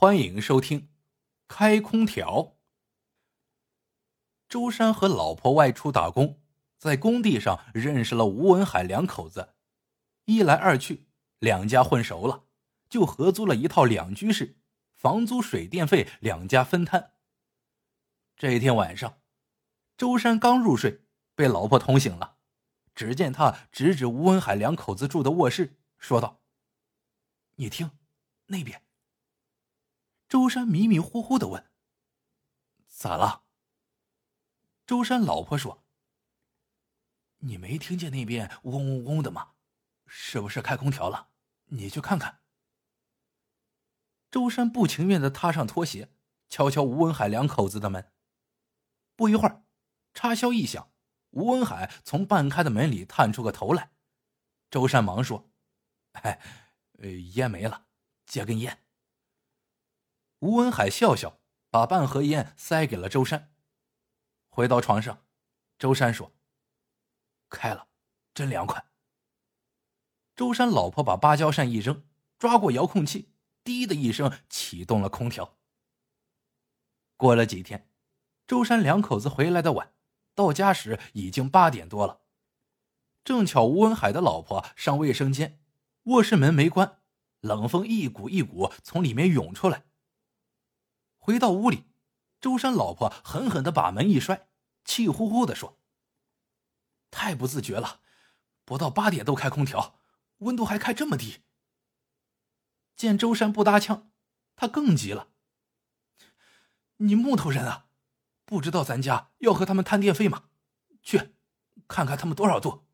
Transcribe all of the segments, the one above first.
欢迎收听《开空调》。周山和老婆外出打工，在工地上认识了吴文海两口子。一来二去，两家混熟了，就合租了一套两居室，房租、水电费两家分摊。这一天晚上，周山刚入睡，被老婆捅醒了。只见他指指吴文海两口子住的卧室，说道：“你听，那边。”周山迷迷糊糊的问：“咋了？”周山老婆说：“你没听见那边嗡嗡嗡的吗？是不是开空调了？你去看看。”周山不情愿的踏上拖鞋，敲敲吴文海两口子的门。不一会儿，插销一响，吴文海从半开的门里探出个头来。周山忙说：“哎，烟没了，借根烟。”吴文海笑笑，把半盒烟塞给了周山。回到床上，周山说：“开了，真凉快。”周山老婆把芭蕉扇一扔，抓过遥控器，滴的一声启动了空调。过了几天，周山两口子回来的晚，到家时已经八点多了。正巧吴文海的老婆上卫生间，卧室门没关，冷风一股一股从里面涌出来。回到屋里，周山老婆狠狠的把门一摔，气呼呼的说：“太不自觉了，不到八点都开空调，温度还开这么低。”见周山不搭腔，他更急了：“你木头人啊，不知道咱家要和他们摊电费吗？去，看看他们多少度。”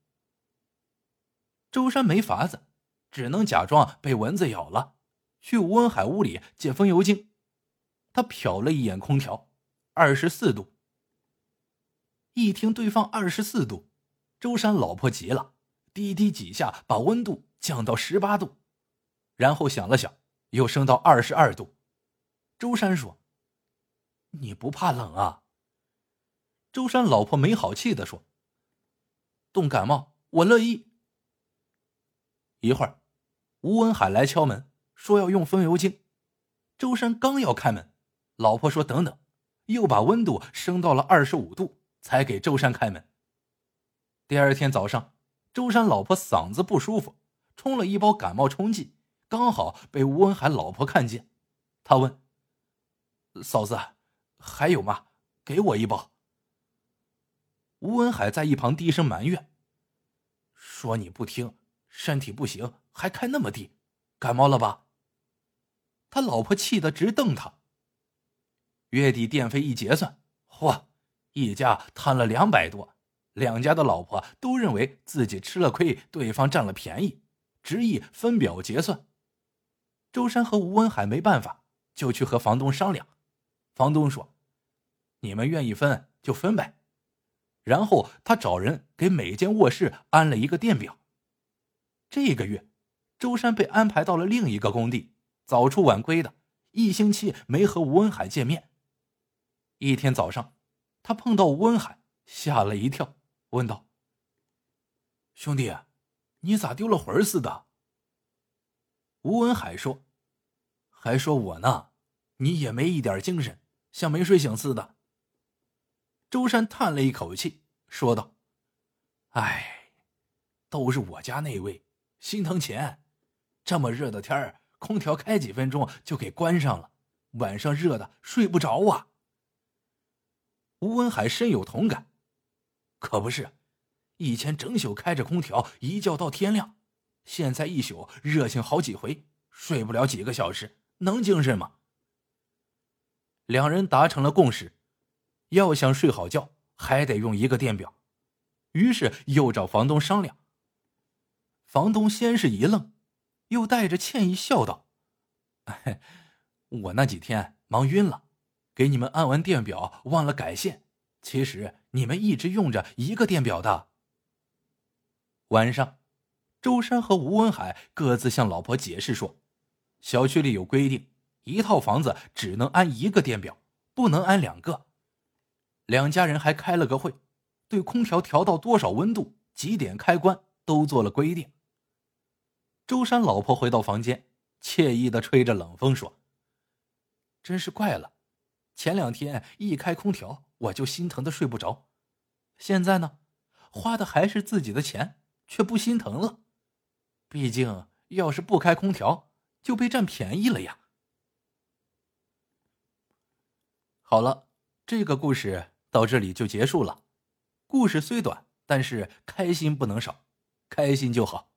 周山没法子，只能假装被蚊子咬了，去吴文海屋里借风油精。他瞟了一眼空调，二十四度。一听对方二十四度，周山老婆急了，滴滴几下把温度降到十八度，然后想了想，又升到二十二度。周山说：“你不怕冷啊？”周山老婆没好气的说：“冻感冒我乐意。”一会儿，吴文海来敲门，说要用风油精。周山刚要开门。老婆说：“等等，又把温度升到了二十五度，才给周山开门。”第二天早上，周山老婆嗓子不舒服，冲了一包感冒冲剂，刚好被吴文海老婆看见。他问：“嫂子，还有吗？给我一包。”吴文海在一旁低声埋怨：“说你不听，身体不行，还开那么低，感冒了吧？”他老婆气得直瞪他。月底电费一结算，嚯，一家贪了两百多，两家的老婆都认为自己吃了亏，对方占了便宜，执意分表结算。周山和吴文海没办法，就去和房东商量。房东说：“你们愿意分就分呗。”然后他找人给每间卧室安了一个电表。这个月，周山被安排到了另一个工地，早出晚归的，一星期没和吴文海见面。一天早上，他碰到吴文海，吓了一跳，问道：“兄弟，你咋丢了魂似的？”吴文海说：“还说我呢，你也没一点精神，像没睡醒似的。”周山叹了一口气，说道：“哎，都是我家那位心疼钱，这么热的天儿，空调开几分钟就给关上了，晚上热的睡不着啊。”吴文海深有同感，可不是，以前整宿开着空调，一觉到天亮，现在一宿热醒好几回，睡不了几个小时，能精神吗？两人达成了共识，要想睡好觉，还得用一个电表，于是又找房东商量。房东先是一愣，又带着歉意笑道：“ 我那几天忙晕了。”给你们安完电表，忘了改线。其实你们一直用着一个电表的。晚上，周山和吴文海各自向老婆解释说：“小区里有规定，一套房子只能安一个电表，不能安两个。”两家人还开了个会，对空调调到多少温度、几点开关都做了规定。周山老婆回到房间，惬意的吹着冷风说。真是怪了。前两天一开空调，我就心疼的睡不着。现在呢，花的还是自己的钱，却不心疼了。毕竟，要是不开空调，就被占便宜了呀。好了，这个故事到这里就结束了。故事虽短，但是开心不能少，开心就好。